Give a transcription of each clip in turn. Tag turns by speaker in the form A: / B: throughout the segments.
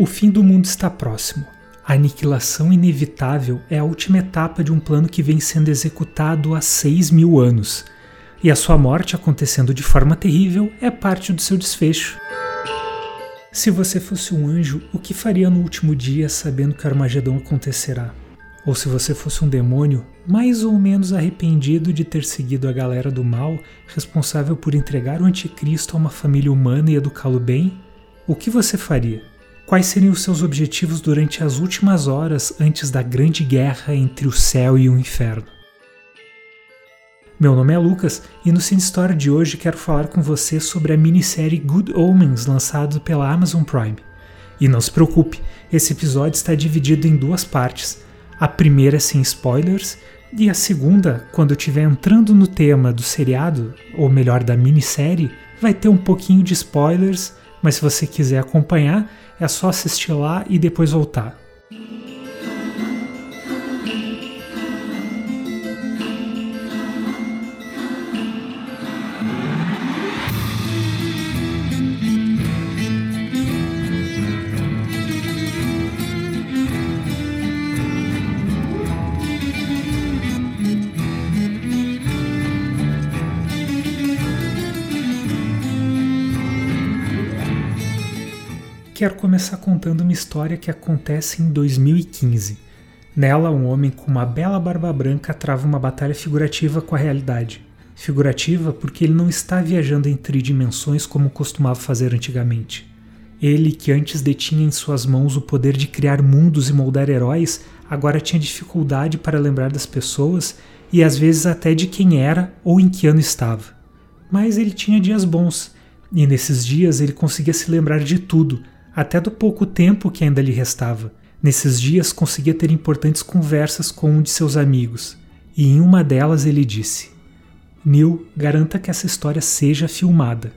A: O fim do mundo está próximo. A aniquilação inevitável é a última etapa de um plano que vem sendo executado há 6 mil anos. E a sua morte acontecendo de forma terrível é parte do seu desfecho. Se você fosse um anjo, o que faria no último dia sabendo que o Armagedon acontecerá? Ou se você fosse um demônio, mais ou menos arrependido de ter seguido a galera do mal, responsável por entregar o anticristo a uma família humana e educá-lo bem, o que você faria? Quais seriam os seus objetivos durante as últimas horas antes da grande guerra entre o céu e o inferno? Meu nome é Lucas e no Cine Story de hoje quero falar com você sobre a minissérie Good Omens lançada pela Amazon Prime. E não se preocupe, esse episódio está dividido em duas partes. A primeira é sem spoilers e a segunda, quando eu estiver entrando no tema do seriado, ou melhor, da minissérie, vai ter um pouquinho de spoilers, mas se você quiser acompanhar, é só assistir lá e depois voltar. Quero começar contando uma história que acontece em 2015. Nela, um homem com uma bela barba branca trava uma batalha figurativa com a realidade. Figurativa porque ele não está viajando em tridimensões como costumava fazer antigamente. Ele, que antes detinha em suas mãos o poder de criar mundos e moldar heróis, agora tinha dificuldade para lembrar das pessoas e às vezes até de quem era ou em que ano estava. Mas ele tinha dias bons, e nesses dias ele conseguia se lembrar de tudo, até do pouco tempo que ainda lhe restava. Nesses dias conseguia ter importantes conversas com um de seus amigos, e em uma delas ele disse: Neil, garanta que essa história seja filmada.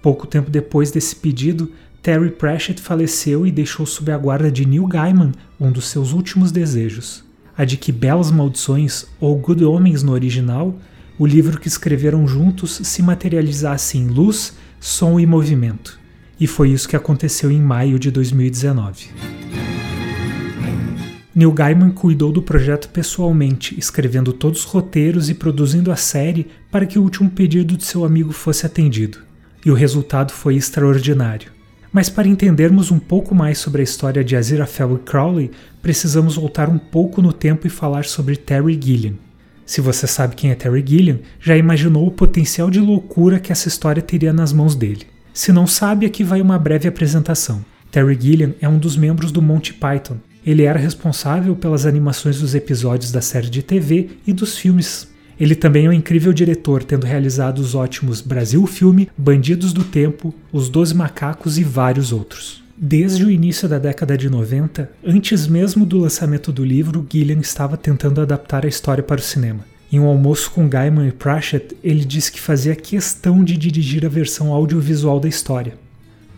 A: Pouco tempo depois desse pedido, Terry Pratchett faleceu e deixou sob a guarda de Neil Gaiman um dos seus últimos desejos, a de que Belas Maldições, ou Good Homens no original, o livro que escreveram juntos se materializasse em luz, som e movimento e foi isso que aconteceu em maio de 2019. Neil Gaiman cuidou do projeto pessoalmente, escrevendo todos os roteiros e produzindo a série para que o último pedido de seu amigo fosse atendido. E o resultado foi extraordinário. Mas para entendermos um pouco mais sobre a história de Aziraphale Crowley, precisamos voltar um pouco no tempo e falar sobre Terry Gilliam. Se você sabe quem é Terry Gilliam, já imaginou o potencial de loucura que essa história teria nas mãos dele. Se não sabe, aqui vai uma breve apresentação. Terry Gilliam é um dos membros do Monty Python. Ele era responsável pelas animações dos episódios da série de TV e dos filmes. Ele também é um incrível diretor, tendo realizado os ótimos Brasil Filme, Bandidos do Tempo, Os Doze Macacos e vários outros. Desde o início da década de 90, antes mesmo do lançamento do livro, Gilliam estava tentando adaptar a história para o cinema. Em um almoço com Gaiman e Pratchett, ele disse que fazia questão de dirigir a versão audiovisual da história.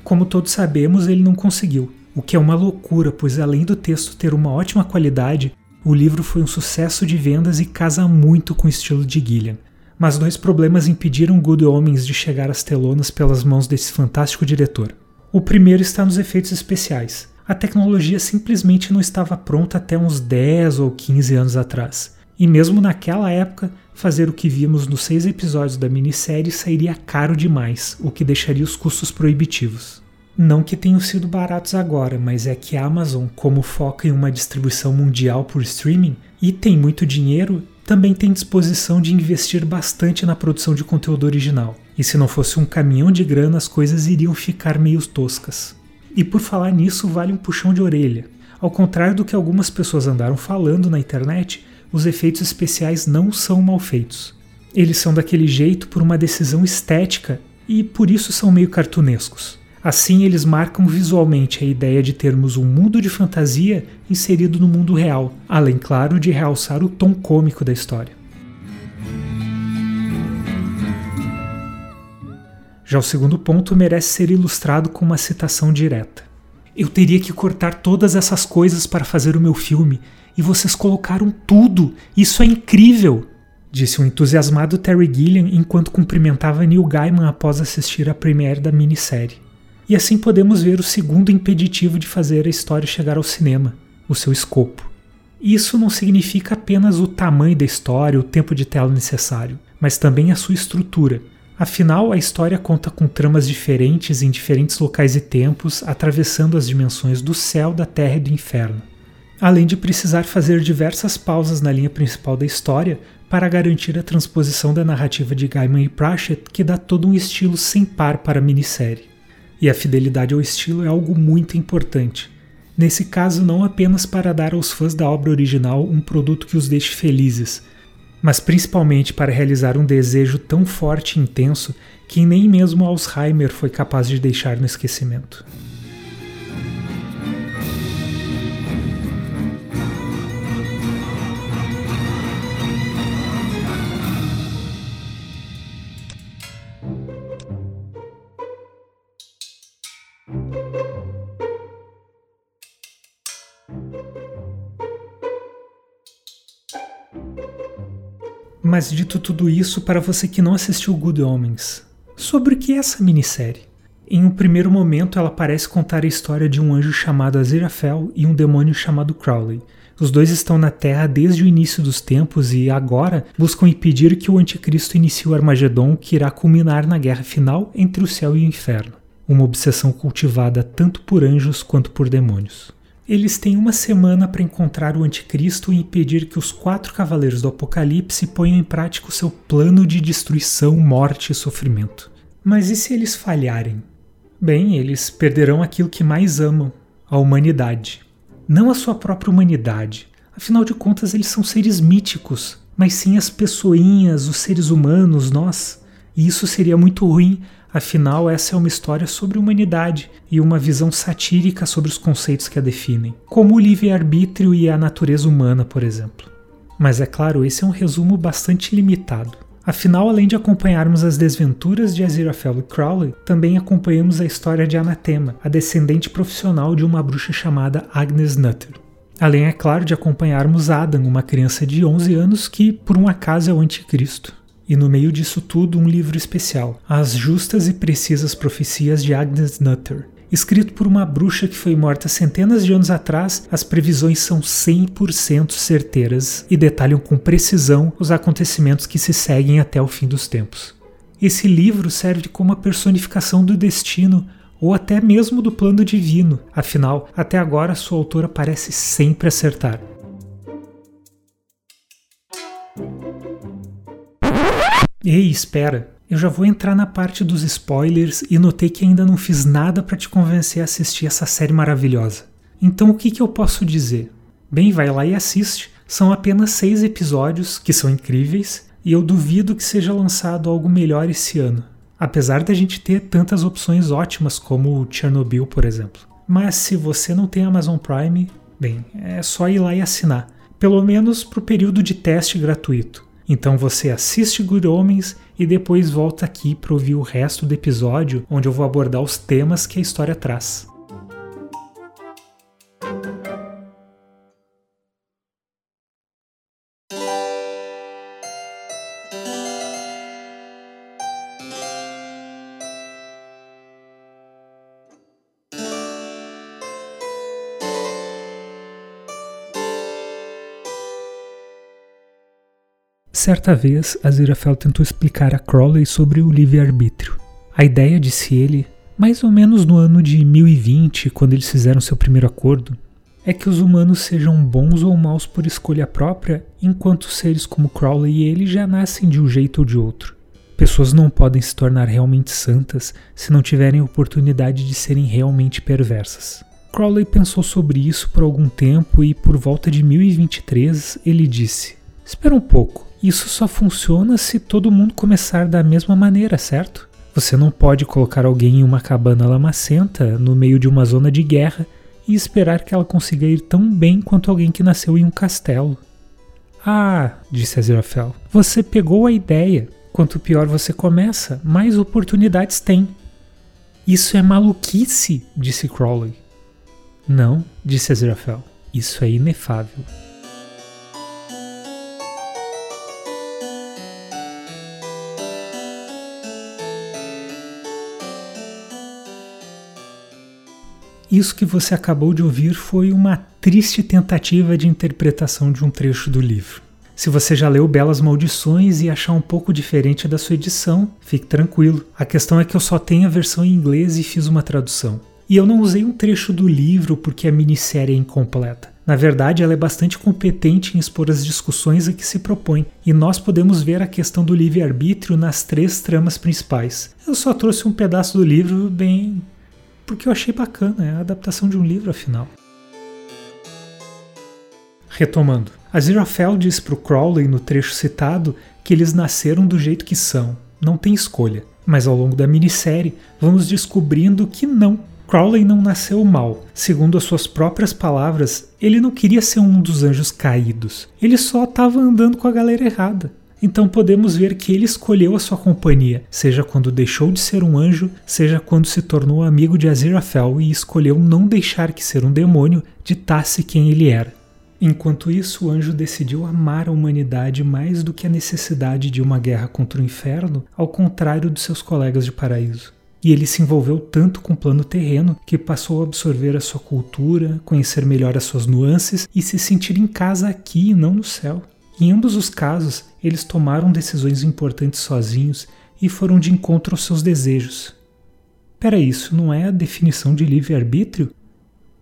A: Como todos sabemos, ele não conseguiu, o que é uma loucura, pois além do texto ter uma ótima qualidade, o livro foi um sucesso de vendas e casa muito com o estilo de Gillian. Mas dois problemas impediram Good Homens de chegar às telonas pelas mãos desse fantástico diretor. O primeiro está nos efeitos especiais. A tecnologia simplesmente não estava pronta até uns 10 ou 15 anos atrás. E mesmo naquela época, fazer o que vimos nos seis episódios da minissérie sairia caro demais, o que deixaria os custos proibitivos. Não que tenham sido baratos agora, mas é que a Amazon, como foca em uma distribuição mundial por streaming e tem muito dinheiro, também tem disposição de investir bastante na produção de conteúdo original. E se não fosse um caminhão de grana, as coisas iriam ficar meio toscas. E por falar nisso, vale um puxão de orelha. Ao contrário do que algumas pessoas andaram falando na internet, os efeitos especiais não são mal feitos. Eles são daquele jeito por uma decisão estética e por isso são meio cartunescos. Assim, eles marcam visualmente a ideia de termos um mundo de fantasia inserido no mundo real, além, claro, de realçar o tom cômico da história. Já o segundo ponto merece ser ilustrado com uma citação direta. Eu teria que cortar todas essas coisas para fazer o meu filme, e vocês colocaram tudo. Isso é incrível! Disse o entusiasmado Terry Gilliam enquanto cumprimentava Neil Gaiman após assistir à premiere da minissérie. E assim podemos ver o segundo impeditivo de fazer a história chegar ao cinema, o seu escopo. Isso não significa apenas o tamanho da história, o tempo de tela necessário, mas também a sua estrutura. Afinal, a história conta com tramas diferentes em diferentes locais e tempos, atravessando as dimensões do céu, da terra e do inferno. Além de precisar fazer diversas pausas na linha principal da história para garantir a transposição da narrativa de Gaiman e Pratchett, que dá todo um estilo sem par para a minissérie. E a fidelidade ao estilo é algo muito importante, Nesse caso, não apenas para dar aos fãs da obra original um produto que os deixe felizes, mas principalmente para realizar um desejo tão forte e intenso que nem mesmo Alzheimer foi capaz de deixar no esquecimento. Mas dito tudo isso para você que não assistiu Good Omens, sobre o que é essa minissérie? Em um primeiro momento, ela parece contar a história de um anjo chamado Aziraphale e um demônio chamado Crowley. Os dois estão na Terra desde o início dos tempos e agora buscam impedir que o Anticristo inicie o Armagedon que irá culminar na guerra final entre o céu e o inferno. Uma obsessão cultivada tanto por anjos quanto por demônios. Eles têm uma semana para encontrar o Anticristo e impedir que os quatro cavaleiros do Apocalipse ponham em prática o seu plano de destruição, morte e sofrimento. Mas e se eles falharem? Bem, eles perderão aquilo que mais amam, a humanidade. Não a sua própria humanidade. Afinal de contas, eles são seres míticos, mas sim as pessoinhas, os seres humanos, nós. E isso seria muito ruim Afinal, essa é uma história sobre humanidade e uma visão satírica sobre os conceitos que a definem, como o livre-arbítrio e a natureza humana, por exemplo. Mas é claro, esse é um resumo bastante limitado. Afinal, além de acompanharmos as desventuras de Aziraphale e Crowley, também acompanhamos a história de Anatema, a descendente profissional de uma bruxa chamada Agnes Nutter. Além, é claro, de acompanharmos Adam, uma criança de 11 anos que, por um acaso, é o anticristo. E no meio disso tudo, um livro especial, As Justas e Precisas Profecias de Agnes Nutter. Escrito por uma bruxa que foi morta centenas de anos atrás, as previsões são 100% certeiras e detalham com precisão os acontecimentos que se seguem até o fim dos tempos. Esse livro serve como a personificação do destino ou até mesmo do plano divino, afinal, até agora sua autora parece sempre acertar. Ei, espera! Eu já vou entrar na parte dos spoilers e notei que ainda não fiz nada para te convencer a assistir essa série maravilhosa. Então o que, que eu posso dizer? Bem, vai lá e assiste. São apenas seis episódios, que são incríveis, e eu duvido que seja lançado algo melhor esse ano. Apesar da gente ter tantas opções ótimas como Chernobyl, por exemplo. Mas se você não tem Amazon Prime, bem, é só ir lá e assinar. Pelo menos para o período de teste gratuito. Então você assiste Good Homens e depois volta aqui para ouvir o resto do episódio, onde eu vou abordar os temas que a história traz. Certa vez, Aziraphale tentou explicar a Crowley sobre o livre-arbítrio. A ideia, disse ele, mais ou menos no ano de 1020, quando eles fizeram seu primeiro acordo, é que os humanos sejam bons ou maus por escolha própria, enquanto seres como Crowley e ele já nascem de um jeito ou de outro. Pessoas não podem se tornar realmente santas se não tiverem oportunidade de serem realmente perversas. Crowley pensou sobre isso por algum tempo e, por volta de 1023, ele disse: Espera um pouco, isso só funciona se todo mundo começar da mesma maneira, certo? Você não pode colocar alguém em uma cabana lamacenta no meio de uma zona de guerra e esperar que ela consiga ir tão bem quanto alguém que nasceu em um castelo. Ah, disse Aziraphale, você pegou a ideia. Quanto pior você começa, mais oportunidades tem. Isso é maluquice, disse Crowley. Não, disse Aziraphale, isso é inefável. Isso que você acabou de ouvir foi uma triste tentativa de interpretação de um trecho do livro. Se você já leu Belas Maldições e achar um pouco diferente da sua edição, fique tranquilo. A questão é que eu só tenho a versão em inglês e fiz uma tradução. E eu não usei um trecho do livro porque a minissérie é incompleta. Na verdade, ela é bastante competente em expor as discussões a que se propõe, e nós podemos ver a questão do livre-arbítrio nas três tramas principais. Eu só trouxe um pedaço do livro bem. Porque eu achei bacana, é a adaptação de um livro, afinal. Retomando, Aziraphale diz para o Crowley no trecho citado que eles nasceram do jeito que são, não tem escolha. Mas ao longo da minissérie, vamos descobrindo que não, Crowley não nasceu mal. Segundo as suas próprias palavras, ele não queria ser um dos anjos caídos. Ele só estava andando com a galera errada. Então podemos ver que ele escolheu a sua companhia, seja quando deixou de ser um anjo, seja quando se tornou amigo de Aziraphale e escolheu não deixar que ser um demônio ditasse quem ele era. Enquanto isso, o anjo decidiu amar a humanidade mais do que a necessidade de uma guerra contra o inferno, ao contrário de seus colegas de paraíso e ele se envolveu tanto com o plano terreno que passou a absorver a sua cultura, conhecer melhor as suas nuances e se sentir em casa aqui e não no céu. Em ambos os casos, eles tomaram decisões importantes sozinhos e foram de encontro aos seus desejos. Pera, isso não é a definição de livre-arbítrio?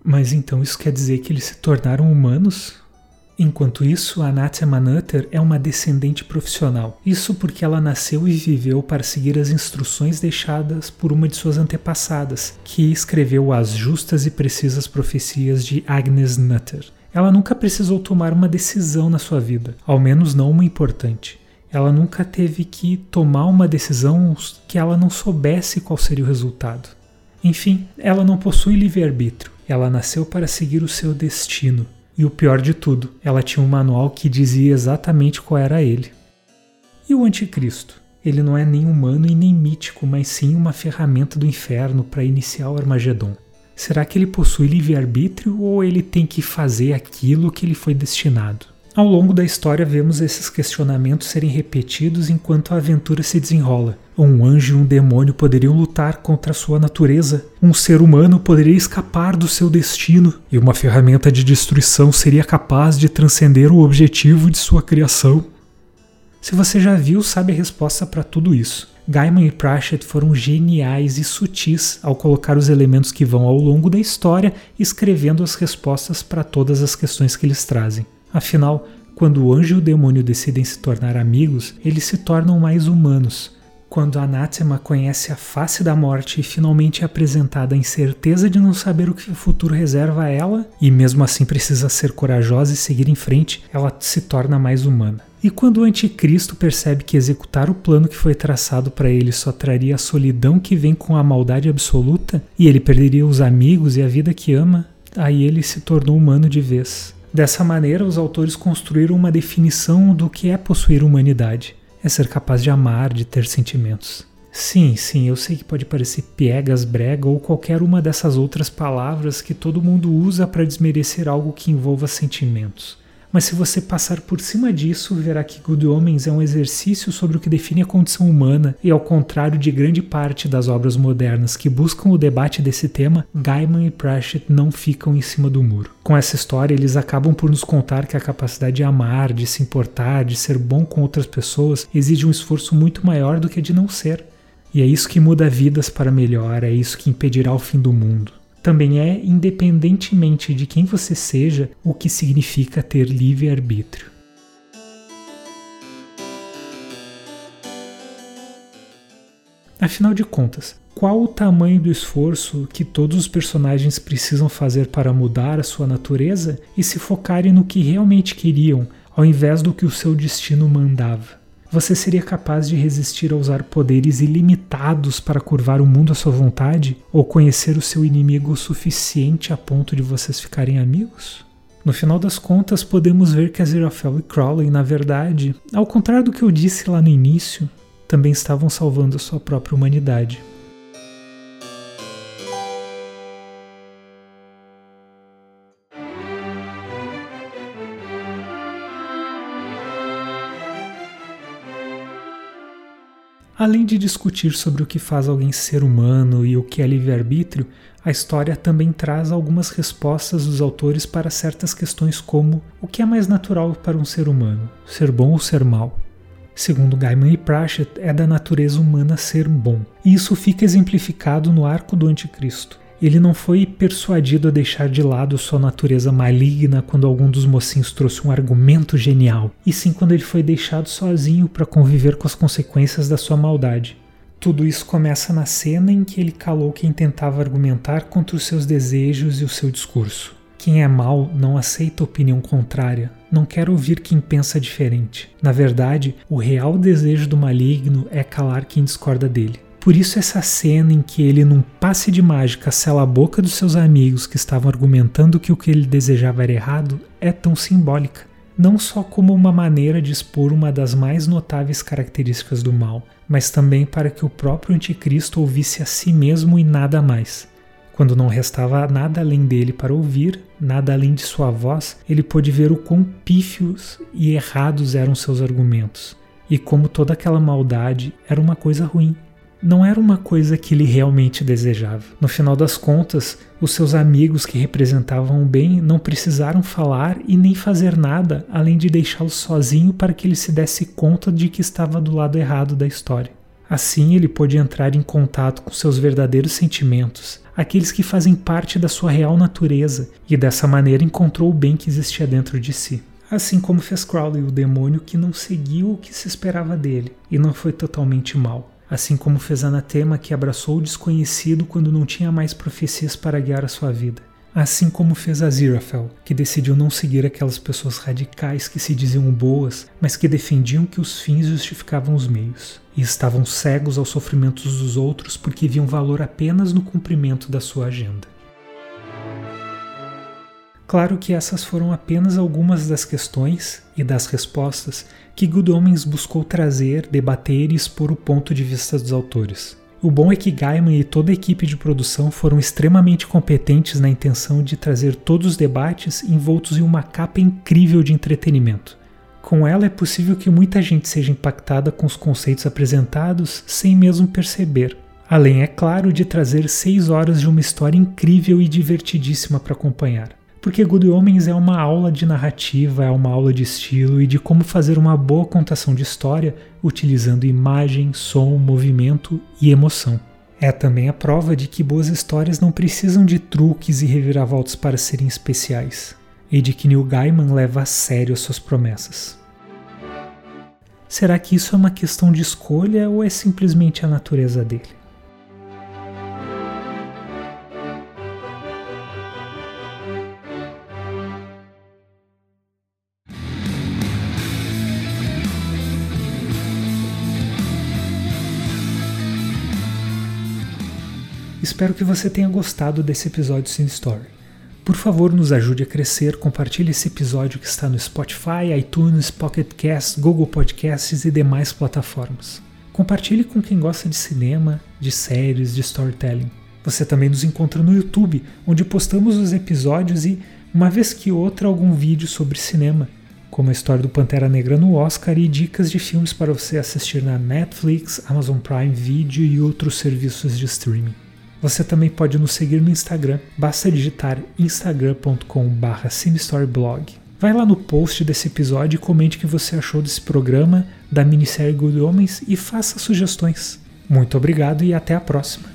A: Mas então isso quer dizer que eles se tornaram humanos? Enquanto isso, a Natia Manutter é uma descendente profissional. Isso porque ela nasceu e viveu para seguir as instruções deixadas por uma de suas antepassadas, que escreveu as justas e precisas profecias de Agnes Nutter. Ela nunca precisou tomar uma decisão na sua vida, ao menos não uma importante. Ela nunca teve que tomar uma decisão que ela não soubesse qual seria o resultado. Enfim, ela não possui livre-arbítrio. Ela nasceu para seguir o seu destino, e o pior de tudo, ela tinha um manual que dizia exatamente qual era ele. E o Anticristo? Ele não é nem humano e nem mítico, mas sim uma ferramenta do inferno para iniciar o Armagedon. Será que ele possui livre-arbítrio ou ele tem que fazer aquilo que ele foi destinado? Ao longo da história, vemos esses questionamentos serem repetidos enquanto a aventura se desenrola. Um anjo e um demônio poderiam lutar contra sua natureza, um ser humano poderia escapar do seu destino, e uma ferramenta de destruição seria capaz de transcender o objetivo de sua criação. Se você já viu, sabe a resposta para tudo isso. Gaiman e Pratchett foram geniais e sutis ao colocar os elementos que vão ao longo da história, escrevendo as respostas para todas as questões que eles trazem. Afinal, quando o anjo e o demônio decidem se tornar amigos, eles se tornam mais humanos. Quando a Anathema conhece a face da morte e finalmente é apresentada a incerteza de não saber o que o futuro reserva a ela, e mesmo assim precisa ser corajosa e seguir em frente, ela se torna mais humana. E quando o anticristo percebe que executar o plano que foi traçado para ele só traria a solidão que vem com a maldade absoluta, e ele perderia os amigos e a vida que ama, aí ele se tornou humano de vez. Dessa maneira, os autores construíram uma definição do que é possuir humanidade: é ser capaz de amar, de ter sentimentos. Sim, sim, eu sei que pode parecer piegas, brega ou qualquer uma dessas outras palavras que todo mundo usa para desmerecer algo que envolva sentimentos. Mas se você passar por cima disso, verá que Good Homens é um exercício sobre o que define a condição humana, e ao contrário de grande parte das obras modernas que buscam o debate desse tema, Gaiman e Pratchett não ficam em cima do muro. Com essa história, eles acabam por nos contar que a capacidade de amar, de se importar, de ser bom com outras pessoas exige um esforço muito maior do que a de não ser. E é isso que muda vidas para melhor, é isso que impedirá o fim do mundo também é, independentemente de quem você seja, o que significa ter livre-arbítrio. Afinal de contas, qual o tamanho do esforço que todos os personagens precisam fazer para mudar a sua natureza e se focarem no que realmente queriam, ao invés do que o seu destino mandava? Você seria capaz de resistir a usar poderes ilimitados para curvar o mundo à sua vontade? Ou conhecer o seu inimigo o suficiente a ponto de vocês ficarem amigos? No final das contas, podemos ver que Aziraphale e Crowley, na verdade, ao contrário do que eu disse lá no início, também estavam salvando a sua própria humanidade. Além de discutir sobre o que faz alguém ser humano e o que é livre-arbítrio, a história também traz algumas respostas dos autores para certas questões como o que é mais natural para um ser humano, ser bom ou ser mal. Segundo Gaiman e Pratchett, é da natureza humana ser bom. E isso fica exemplificado no arco do Anticristo. Ele não foi persuadido a deixar de lado sua natureza maligna quando algum dos mocinhos trouxe um argumento genial, e sim quando ele foi deixado sozinho para conviver com as consequências da sua maldade. Tudo isso começa na cena em que ele calou quem tentava argumentar contra os seus desejos e o seu discurso. Quem é mau não aceita opinião contrária, não quer ouvir quem pensa diferente. Na verdade, o real desejo do maligno é calar quem discorda dele. Por isso, essa cena em que ele, num passe de mágica, sela a boca dos seus amigos que estavam argumentando que o que ele desejava era errado é tão simbólica não só como uma maneira de expor uma das mais notáveis características do mal, mas também para que o próprio Anticristo ouvisse a si mesmo e nada mais. Quando não restava nada além dele para ouvir, nada além de sua voz, ele pôde ver o quão pífios e errados eram seus argumentos, e como toda aquela maldade era uma coisa ruim não era uma coisa que ele realmente desejava. No final das contas, os seus amigos que representavam o bem não precisaram falar e nem fazer nada além de deixá-lo sozinho para que ele se desse conta de que estava do lado errado da história. Assim, ele pôde entrar em contato com seus verdadeiros sentimentos, aqueles que fazem parte da sua real natureza, e dessa maneira encontrou o bem que existia dentro de si. Assim como fez Crowley, o demônio que não seguiu o que se esperava dele e não foi totalmente mal assim como fez Anatema que abraçou o desconhecido quando não tinha mais profecias para guiar a sua vida. Assim como fez Aziraphale, que decidiu não seguir aquelas pessoas radicais que se diziam boas, mas que defendiam que os fins justificavam os meios, e estavam cegos aos sofrimentos dos outros porque viam valor apenas no cumprimento da sua agenda. Claro que essas foram apenas algumas das questões e das respostas que Good Omens buscou trazer, debater e expor o ponto de vista dos autores. O bom é que Gaiman e toda a equipe de produção foram extremamente competentes na intenção de trazer todos os debates envoltos em uma capa incrível de entretenimento. Com ela é possível que muita gente seja impactada com os conceitos apresentados sem mesmo perceber. Além, é claro, de trazer seis horas de uma história incrível e divertidíssima para acompanhar porque Good Homens é uma aula de narrativa, é uma aula de estilo e de como fazer uma boa contação de história utilizando imagem, som, movimento e emoção. É também a prova de que boas histórias não precisam de truques e reviravoltas para serem especiais, e de que Neil Gaiman leva a sério as suas promessas. Será que isso é uma questão de escolha ou é simplesmente a natureza dele? Espero que você tenha gostado desse episódio Sim Story. Por favor, nos ajude a crescer, compartilhe esse episódio que está no Spotify, iTunes, Pocket Cast, Google Podcasts e demais plataformas. Compartilhe com quem gosta de cinema, de séries, de storytelling. Você também nos encontra no YouTube, onde postamos os episódios e, uma vez que outra, algum vídeo sobre cinema, como a história do Pantera Negra no Oscar e dicas de filmes para você assistir na Netflix, Amazon Prime Video e outros serviços de streaming. Você também pode nos seguir no Instagram, basta digitar instagram.com.br cinestoryblog. Vai lá no post desse episódio e comente o que você achou desse programa, da minissérie Good Homens e faça sugestões. Muito obrigado e até a próxima!